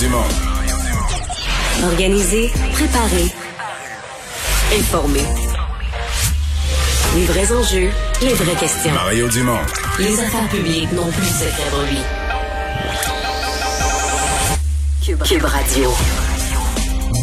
Dumont. Organiser, préparer, informer. Les vrais enjeux, les vraies questions. Mario Dumont. Les affaires publiques n'ont plus pour lui. Cube, Cube Radio.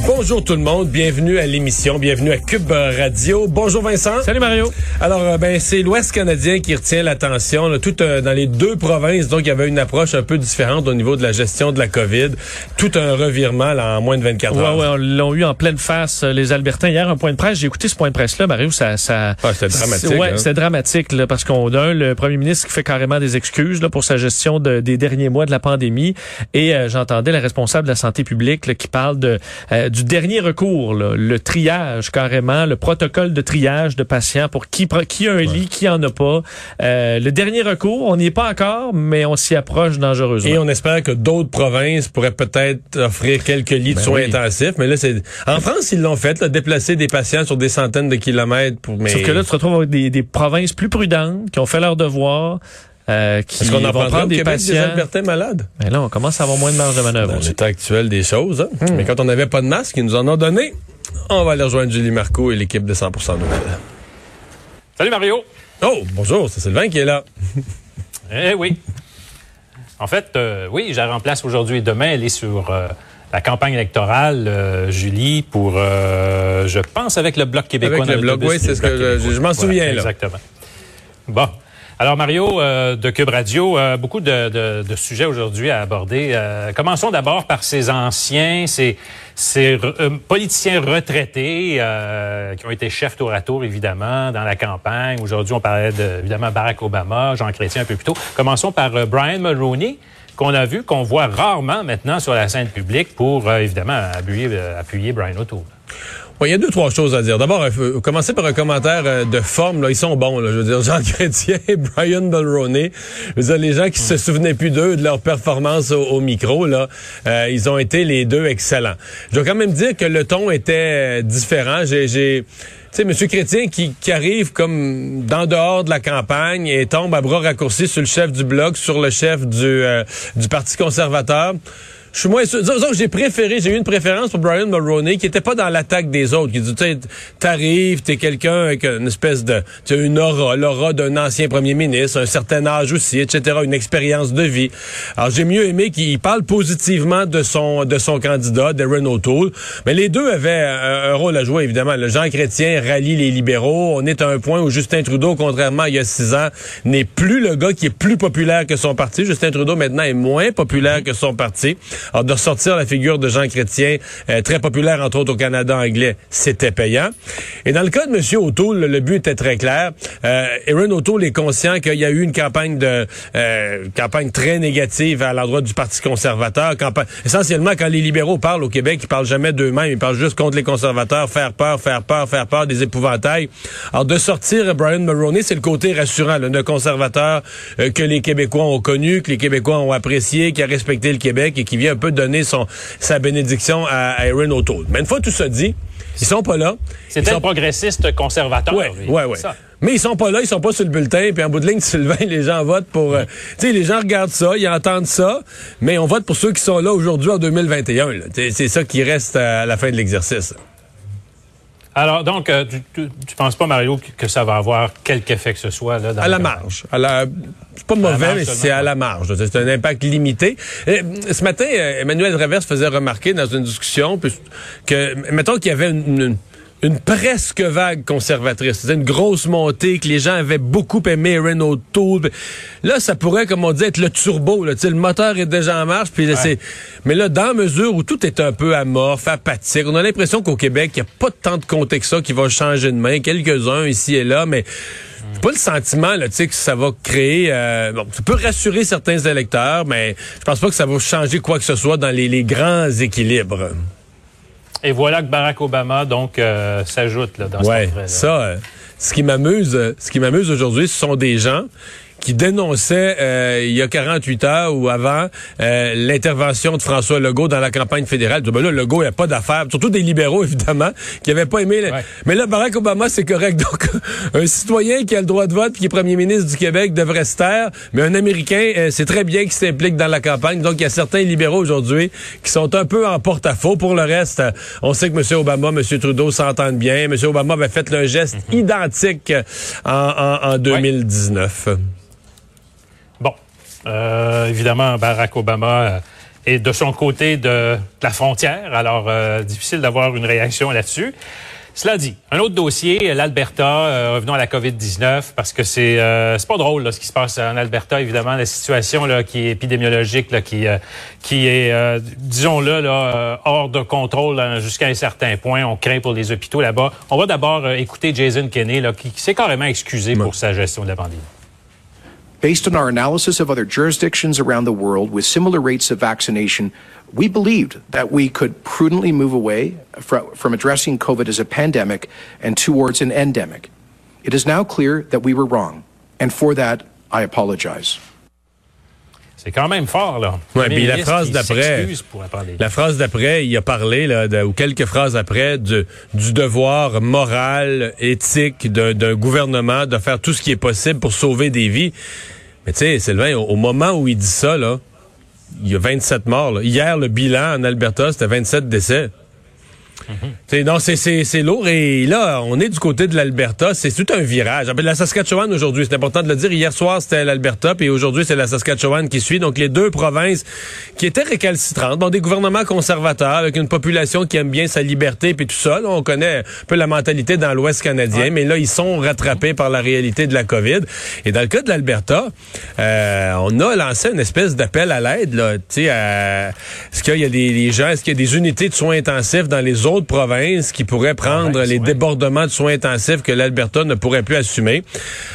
Bonjour tout le monde, bienvenue à l'émission, bienvenue à Cube Radio. Bonjour Vincent. Salut Mario. Alors euh, ben c'est l'Ouest canadien qui retient l'attention, là, tout euh, dans les deux provinces, donc il y avait une approche un peu différente au niveau de la gestion de la COVID, tout un revirement là, en moins de 24 heures. Ouais, ouais, on l'ont eu en pleine face euh, les Albertains hier un point de presse. J'ai écouté ce point de presse là, Mario, ça ça Ah, c'était dramatique, Ouais, hein. c'était dramatique là, parce qu'on a le premier ministre qui fait carrément des excuses là pour sa gestion de- des derniers mois de la pandémie et euh, j'entendais la responsable de la santé publique là, qui parle de euh, du dernier recours, là, le triage carrément, le protocole de triage de patients pour qui qui a un lit, qui en a pas. Euh, le dernier recours, on n'y est pas encore, mais on s'y approche dangereusement. Et on espère que d'autres provinces pourraient peut-être offrir quelques lits de Ben soins oui. intensifs, mais là c'est en France ils l'ont fait, là, déplacer des patients sur des centaines de kilomètres pour mais Sauf que là, tu te retrouves avec des, des provinces plus prudentes qui ont fait leur devoir, euh, qui est-ce qu'on en vont prendre des Québec des patients. Albertains malades? Mais là, on commence à avoir moins de marge de manœuvre. dans l'état actuel des choses. hein. Mais quand on n'avait pas de masque, ils nous en ont donné. On va aller rejoindre Julie Marco et l'équipe de 100% Nouvelles. Salut Mario. Oh, bonjour, c'est Sylvain qui est là. Eh oui. En fait, euh, oui, je la remplace aujourd'hui et demain. Elle est sur euh, la campagne électorale, euh, Julie, pour, euh, je pense, avec le Bloc québécois. Avec le Bloc, oui, c'est ce que je m'en souviens, là. Exactement. Bon. Alors, Mario, euh, de Cube Radio, euh, beaucoup de, de- de sujets aujourd'hui à aborder. Euh, commençons d'abord par ces anciens, ces, ces euh, politiciens retraités euh, qui ont été chefs tour à tour, évidemment, dans la campagne. Aujourd'hui, on parlait de, évidemment, Barack Obama, Jean Chrétien un peu plus tôt. Commençons par euh, Brian Mulroney, qu'on a vu, qu'on voit rarement maintenant sur la scène publique pour, évidemment, appuyer, appuyer Brian O'Toole. Il y a deux, trois choses à dire. D'abord, il faut commencer par un commentaire euh, de forme. Là. Ils sont bons. Là. Je veux dire, Jean Chrétien et Brian Mulroney. Veux dire, les gens qui se souvenaient plus d'eux, de leur performance au, au micro, là, euh, ils ont été les deux excellents. Je dois quand même dire que le ton était euh, différent. J'ai tu sais, M. Chrétien qui, qui arrive comme dans dehors de la campagne et tombe à bras raccourcis sur le chef du Bloc, sur le chef du, euh, du Parti conservateur. Je suis moins sûr. J'ai préféré, j'ai eu une préférence pour Brian Mulroney qui était pas dans l'attaque des autres. Qui dit, tu t'arrives, t'es quelqu'un avec une espèce de, tu as une aura, l'aura d'un ancien premier ministre, un certain âge aussi, etc., une expérience de vie. Alors j'ai mieux aimé qu'il parle positivement de son, de son candidat, Darren O'Toole. Mais les deux avaient un, un rôle à jouer, évidemment. Le Jean Chrétien rallie les libéraux. On est à un point où Justin Trudeau, contrairement à il y a six ans, n'est plus le gars qui est plus populaire que son parti. Justin Trudeau, maintenant, est moins populaire que son parti. Alors, de ressortir la figure de Jean Chrétien, euh, très populaire, entre autres, au Canada anglais, c'était payant. Et dans le cas de M. O'Toole, le, le but était très clair. Euh, Aaron O'Toole est conscient qu'il y a eu une campagne de euh, campagne très négative à l'endroit du Parti conservateur. Essentiellement, quand les libéraux parlent au Québec, ils parlent jamais d'eux-mêmes, ils parlent juste contre les conservateurs, faire peur, faire peur, faire peur, des épouvantails. Alors, de sortir Brian Mulroney, c'est le côté rassurant, d'un conservateur euh, que les Québécois ont connu, que les Québécois ont apprécié, qui a respecté le Québec et qui vient un peu donner son sa bénédiction à, à Aaron O'Toole. Mais une fois tout ça dit, ils sont pas là. C'était sont un progressiste conservateur. Ouais, ouais. Ça. Mais ils sont pas là, ils sont pas sur le bulletin, puis en bout de ligne, Sylvain, les gens votent pour... euh, tu sais, les gens regardent ça, ils entendent ça, mais on vote pour ceux qui sont là aujourd'hui en 2021. là. C'est c'est ça qui reste à la fin de l'exercice. Alors, donc, euh, tu, tu, tu penses pas, Mario, que, ça va avoir quelque effet que ce soit là, dans À la marge. À la... C'est pas mauvais, mais c'est à la marge. C'est un impact limité. Euh, ce matin, euh, Emmanuel Traverse faisait remarquer dans une discussion que, mettons qu'il y avait une, une- une presque vague conservatrice. C'était une grosse montée que les gens avaient beaucoup aimé Renault Tool. Là, ça pourrait, comme on dit, être le turbo. Là. Le moteur est déjà en marche. Puis Mais là, dans mesure où tout est un peu amorphe, apathique, on a l'impression qu'au Québec, il n'y a pas tant de comptes que ça qui va changer de main. Quelques-uns ici et là, mais pas le sentiment là, que ça va créer... Euh, bon, ça peut rassurer certains électeurs, mais je pense pas que ça va changer quoi que ce soit dans les, les grands équilibres. Et voilà que Barack Obama donc euh, s'ajoute là, dans ouais, ce ça, euh, ce qui m'amuse, ce qui m'amuse aujourd'hui, ce sont des gens qui dénonçait euh, il y a 48 heures ou avant euh, l'intervention de François Legault dans la campagne fédérale. Ben là, Legault, il n'y a pas d'affaires, surtout des libéraux, évidemment, qui n'avaient pas aimé... Mais là, Barack Obama, c'est correct. Donc, un citoyen qui a le droit de vote qui est premier ministre du Québec devrait se taire, mais un Américain, euh, c'est très bien qu'il s'implique dans la campagne. Donc, il y a certains libéraux aujourd'hui qui sont un peu en porte-à-faux. Pour le reste, on sait que M. Obama, M. Trudeau s'entendent bien. M. Obama avait fait un geste mhm. identique en, en, 2019. Euh, évidemment, Barack Obama euh, est de son côté de, la frontière, alors euh, difficile d'avoir une réaction là-dessus. Cela dit, un autre dossier, l'Alberta, revenons à la COVID-19, parce que c'est c'est pas drôle ce qui se passe en Alberta, évidemment, la situation là, qui est épidémiologique, là, qui, qui est, disons-le, là, hors de contrôle jusqu'à un certain point. On craint pour les hôpitaux là-bas. On va d'abord écouter Jason Kenney, là, qui, s'est carrément excusé pour sa gestion de la pandémie. Based on our analysis of other jurisdictions around the world with similar rates of vaccination, we believed that we could prudently move away from addressing COVID as a pandemic and towards an endemic. It is now clear that we were wrong, and for that, I apologize. C'est quand même fort, là. Ouais, puis la phrase d'après, la phrase d'après, il a parlé, là, de, ou quelques phrases après, de, du devoir moral, éthique d'un gouvernement de faire tout ce qui est possible pour sauver des vies. Mais tu sais, Sylvain, au, moment où il dit ça, là, il y a 27 morts. Hier, le bilan en Alberta, c'était 27 décès. C'est Non, c'est lourd. Et là, on est du côté de l'Alberta. C'est tout un virage. La Saskatchewan aujourd'hui, c'est important de le dire. Hier soir, c'était l'Alberta, puis aujourd'hui, c'est la Saskatchewan qui suit. Donc, les deux provinces qui étaient récalcitrantes. Bon, des gouvernements conservateurs avec une population qui aime bien sa liberté, puis tout ça. on connaît un peu la mentalité dans l'Ouest canadien, mais là, ils sont rattrapés par la réalité de la COVID. Et dans le cas de l'Alberta, euh, on a lancé une espèce d'appel à l'aide. Là, est-ce qu'il y a des, des gens, est-ce qu'il y a des unités de soins intensifs dans les autres provinces qui pourraient prendre les débordements de soins intensifs que l'Alberta ne pourrait plus assumer.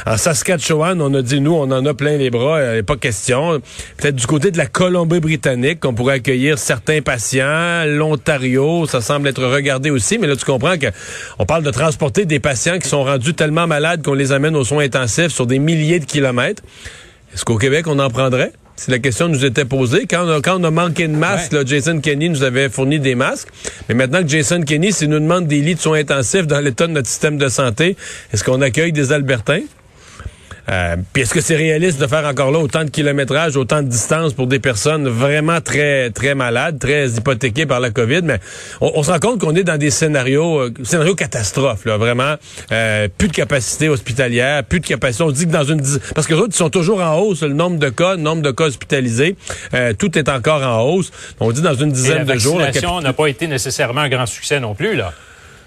En Saskatchewan, on a dit, nous, on en a plein les bras, il a pas question. Peut-être du côté de la Colombie-Britannique, qu'on pourrait accueillir certains patients. L'Ontario, ça semble être regardé aussi, mais là, tu comprends qu'on parle de transporter des patients qui sont rendus tellement malades qu'on les amène aux soins intensifs sur des milliers de kilomètres. Est-ce qu'au Québec, on en prendrait? Si la question nous était posée. Quand on a, quand on a manqué de masques, Jason Kenney nous avait fourni des masques. Mais maintenant que Jason Kenney, s'il nous demande des lits de soins intensifs dans l'état de notre système de santé, est-ce qu'on accueille des Albertains? Euh, puis est-ce que c'est réaliste de faire encore là autant de kilométrage, autant de distance pour des personnes vraiment très très malades, très hypothéquées par la COVID? Mais on, se rend compte qu'on est dans des scénarios euh, scénarios catastrophes là, vraiment euh, plus de capacité hospitalière, plus de capacité. On dit que dans une parce que les autres ils sont toujours en hausse, le nombre de cas, le nombre de cas hospitalisés, euh, tout est encore en hausse. On dit dans une dizaine de jours. La vaccination n'a pas été nécessairement un grand succès non plus là.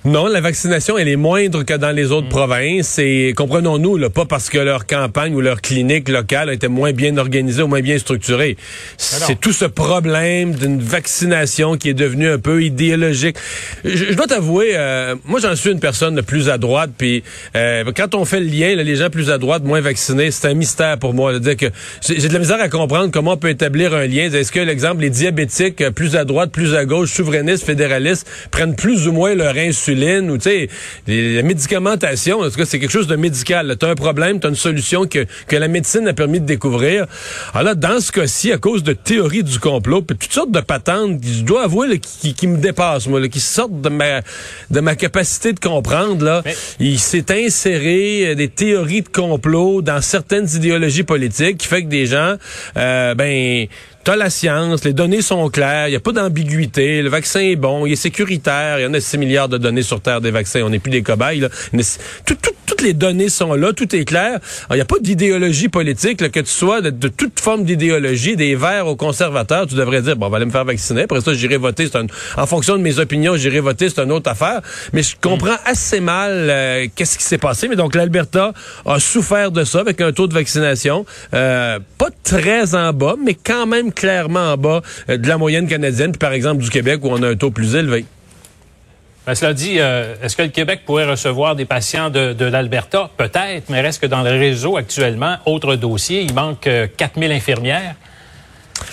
Non, la vaccination, elle est moindre que dans les autres mm. provinces. Et comprenons-nous, là, pas parce que leur campagne ou leur clinique locale était moins bien organisée ou moins bien structurée. C'est tout ce problème d'une vaccination qui est devenue un peu idéologique. Je, dois t'avouer, euh, moi j'en suis une personne plus à droite. Puis euh, quand on fait le lien, les gens plus à droite, moins vaccinés, c'est un mystère pour moi. dire que j'ai de la misère à comprendre comment on peut établir un lien. Est-ce que l'exemple, les diabétiques euh, plus à droite, plus à gauche, souverainistes, fédéralistes, prennent plus ou moins leur insuline? Ou tu sais la médicamentation en tout cas c'est quelque chose de médical. Tu as un problème tu as une solution que, que la médecine a permis de découvrir. Alors là dans ce cas-ci à cause de théories du complot puis toutes sortes de patentes je dois avouer qui, qui, me dépassent moi qui sortent de ma de ma capacité de comprendre là. Il s'est inséré euh, des théories de complot dans certaines idéologies politiques qui fait que des gens euh, ben t'as la science, les données sont claires, il n'y a pas d'ambiguïté, le vaccin est bon, il est sécuritaire, il y en a 6 milliards de données sur Terre des vaccins, on n'est plus des cobayes. Là. Tout, tout, toutes les données sont là, tout est clair. Il n'y a pas d'idéologie politique, là, que tu sois de, toute forme d'idéologie, des verts aux conservateurs, tu devrais dire, bon, on va aller me faire vacciner, après ça, j'irai voter, c'est en fonction de mes opinions, j'irai voter, c'est une autre affaire. Mais je comprends assez mal euh, qu'est-ce qui s'est passé. Mais donc, l'Alberta a souffert de ça avec un taux de vaccination euh, pas très en bas, mais quand même clairement en bas euh, de la moyenne canadienne, puis par exemple du Québec où on a un taux plus élevé. Ben, cela dit, euh, est-ce que le Québec pourrait recevoir des patients de, de l'Alberta? Peut-être, mais reste que dans le réseau actuellement, autre dossier, il manque 4000 infirmières.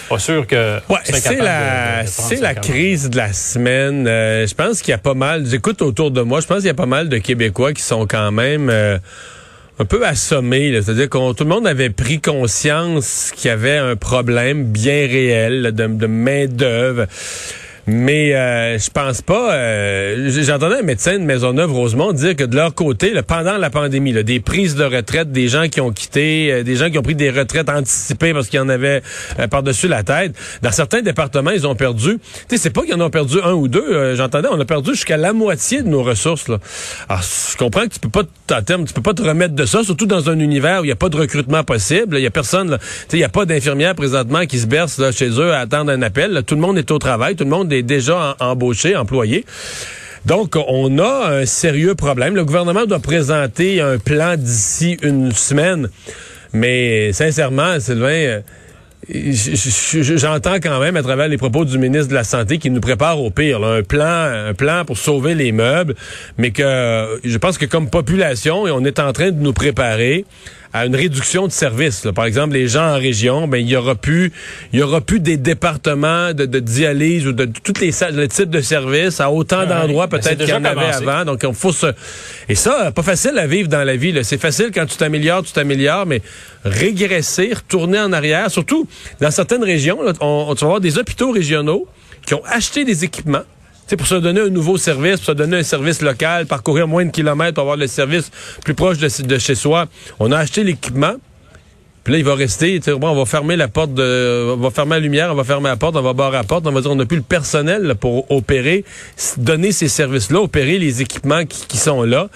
Pas sûr que. Ouais, c'est la, c'est la crise de la semaine. Euh, je pense qu'il y a pas mal. J'écoute autour de moi. Je pense qu'il y a pas mal de Québécois qui sont quand même euh, un peu assommés. C'est-à-dire que tout le monde avait pris conscience qu'il y avait un problème bien réel là, de, de main d'œuvre. Mais euh, je pense pas. Euh, J'entendais un médecin de Maisonneuve Rosemont dire que de leur côté, là, pendant la pandémie, là, des prises de retraite, des gens qui ont quitté, euh, des gens qui ont pris des retraites anticipées parce qu'il y en avait euh, par-dessus la tête. Dans certains départements, ils ont perdu. Tu sais, c'est pas qu'ils en ont perdu un ou deux. J'entendais, on a perdu jusqu'à la moitié de nos ressources. Là. Alors, je comprends que tu peux pas, à terme, tu peux pas te remettre de ça, surtout dans un univers où il y a pas de recrutement possible. Il y a personne. Tu sais, il y a pas d'infirmières présentement qui se bercent là, chez eux à attendre un appel. Tout le monde est au travail. Tout le monde est déjà embauché, employé. Donc, on a un sérieux problème. Le gouvernement doit présenter un plan d'ici une semaine. Mais sincèrement, Sylvain, j'entends quand même à travers les propos du ministre de la Santé qui nous prépare au pire, un plan, un plan pour sauver les meubles, mais que je pense que comme population, on est en train de nous préparer à une réduction de services. Par exemple, les gens en région, ben il y aura plus, il y aura plus des départements de, de dialyse ou de, toutes les les types de services à autant d'endroits ben, peut-être qu'il y en avait avant. Donc il faut se et ça, pas facile à vivre dans la vie. C'est facile quand tu t'améliores, tu t'améliores, mais régresser, retourner en arrière, surtout dans certaines régions, là, on, tu vas avoir des hôpitaux régionaux qui ont acheté des équipements c'est pour se donner un nouveau service, pour se donner un service local, parcourir moins de kilomètres pour avoir le service plus proche de, chez soi. On a acheté l'équipement. Puis là, il va rester, bon, on va fermer la porte on va fermer la lumière, on va fermer la porte, on va barrer la porte, on va dire, on n'a plus le personnel pour opérer, donner ces services-là, opérer les équipements qui, sont là.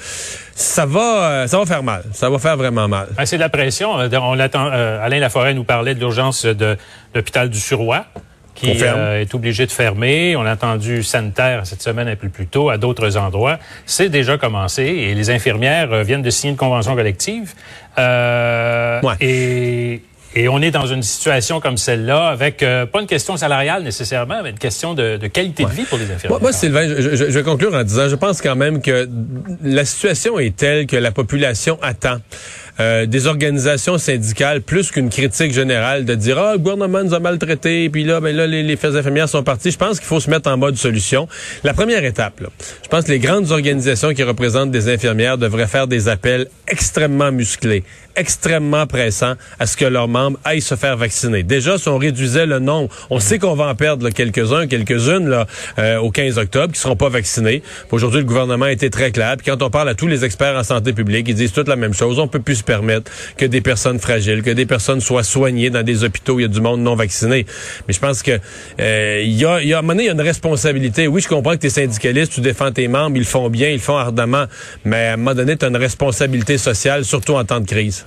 Ça va, euh, ça va faire mal. Ça va faire vraiment mal. Ben, c'est de la pression. Euh, on. Euh, Alain Laforêt nous parlait de l'urgence de l'hôpital du Suroît qui euh, est obligé de fermer. On a entendu sanitaire cette semaine un peu plus tôt à d'autres endroits. C'est déjà commencé et les infirmières euh, viennent de signer une convention collective. Euh, et, et on est dans une situation comme celle-là avec euh, pas une question salariale nécessairement, mais une question de, de qualité de vie pour les infirmières. Moi, Sylvain, je, je, vais conclure en disant, je pense quand même que la situation est telle que la population attend. Euh, des organisations syndicales plus qu'une critique générale de dire ah le gouvernement nous a maltraités puis là ben là les, les infirmières sont parties. Je pense qu'il faut se mettre en mode solution. La première étape, là, je pense que les grandes organisations qui représentent des infirmières devraient faire des appels extrêmement musclés, extrêmement pressants à ce que leurs membres aillent se faire vacciner. Déjà, si on réduisait le nombre, on sait qu'on va en perdre quelques-uns, quelques-unes euh, au 15 octobre qui seront pas vaccinés. Aujourd'hui, le gouvernement a été très clair. Puis quand on parle à tous les experts en santé publique, ils disent toute la même chose. On peut plus permettre que des personnes fragiles, que des personnes soient soignées dans des hôpitaux où il y a du monde non vacciné. Mais je pense que euh, il y a, y a, à un moment il y a une responsabilité. Oui, je comprends que tu es syndicaliste, tu défends tes membres, ils font bien, ils font ardemment, mais à un moment donné, tu as une responsabilité sociale, surtout en temps de crise.